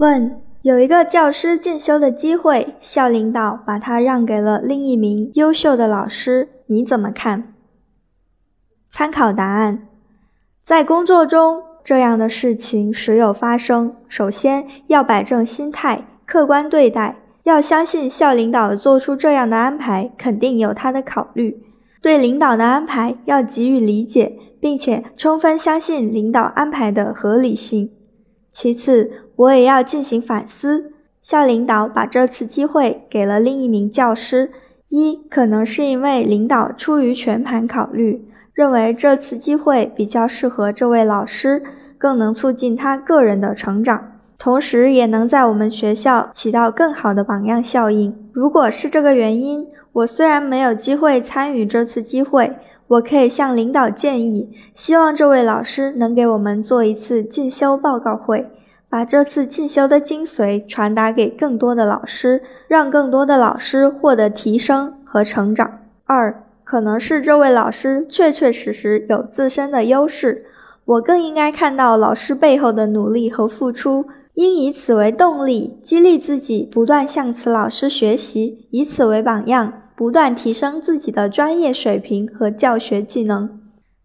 问：有一个教师进修的机会，校领导把他让给了另一名优秀的老师，你怎么看？参考答案：在工作中，这样的事情时有发生。首先要摆正心态，客观对待，要相信校领导做出这样的安排，肯定有他的考虑。对领导的安排要给予理解，并且充分相信领导安排的合理性。其次，我也要进行反思。校领导把这次机会给了另一名教师，一可能是因为领导出于全盘考虑，认为这次机会比较适合这位老师，更能促进他个人的成长，同时也能在我们学校起到更好的榜样效应。如果是这个原因，我虽然没有机会参与这次机会。我可以向领导建议，希望这位老师能给我们做一次进修报告会，把这次进修的精髓传达给更多的老师，让更多的老师获得提升和成长。二，可能是这位老师确确实实有自身的优势，我更应该看到老师背后的努力和付出，应以此为动力，激励自己不断向此老师学习，以此为榜样。不断提升自己的专业水平和教学技能。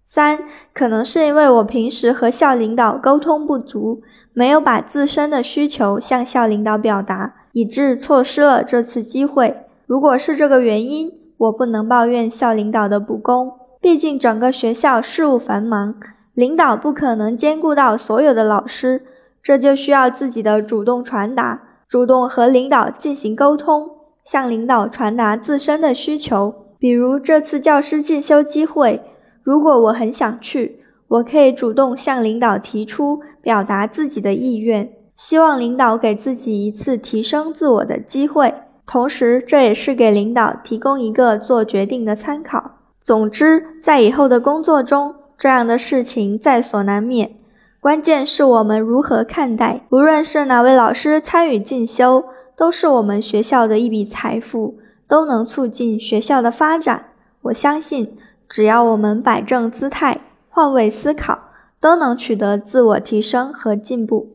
三，可能是因为我平时和校领导沟通不足，没有把自身的需求向校领导表达，以致错失了这次机会。如果是这个原因，我不能抱怨校领导的不公，毕竟整个学校事务繁忙，领导不可能兼顾到所有的老师，这就需要自己的主动传达，主动和领导进行沟通。向领导传达自身的需求，比如这次教师进修机会，如果我很想去，我可以主动向领导提出，表达自己的意愿，希望领导给自己一次提升自我的机会，同时这也是给领导提供一个做决定的参考。总之，在以后的工作中，这样的事情在所难免，关键是我们如何看待。无论是哪位老师参与进修。都是我们学校的一笔财富，都能促进学校的发展。我相信，只要我们摆正姿态，换位思考，都能取得自我提升和进步。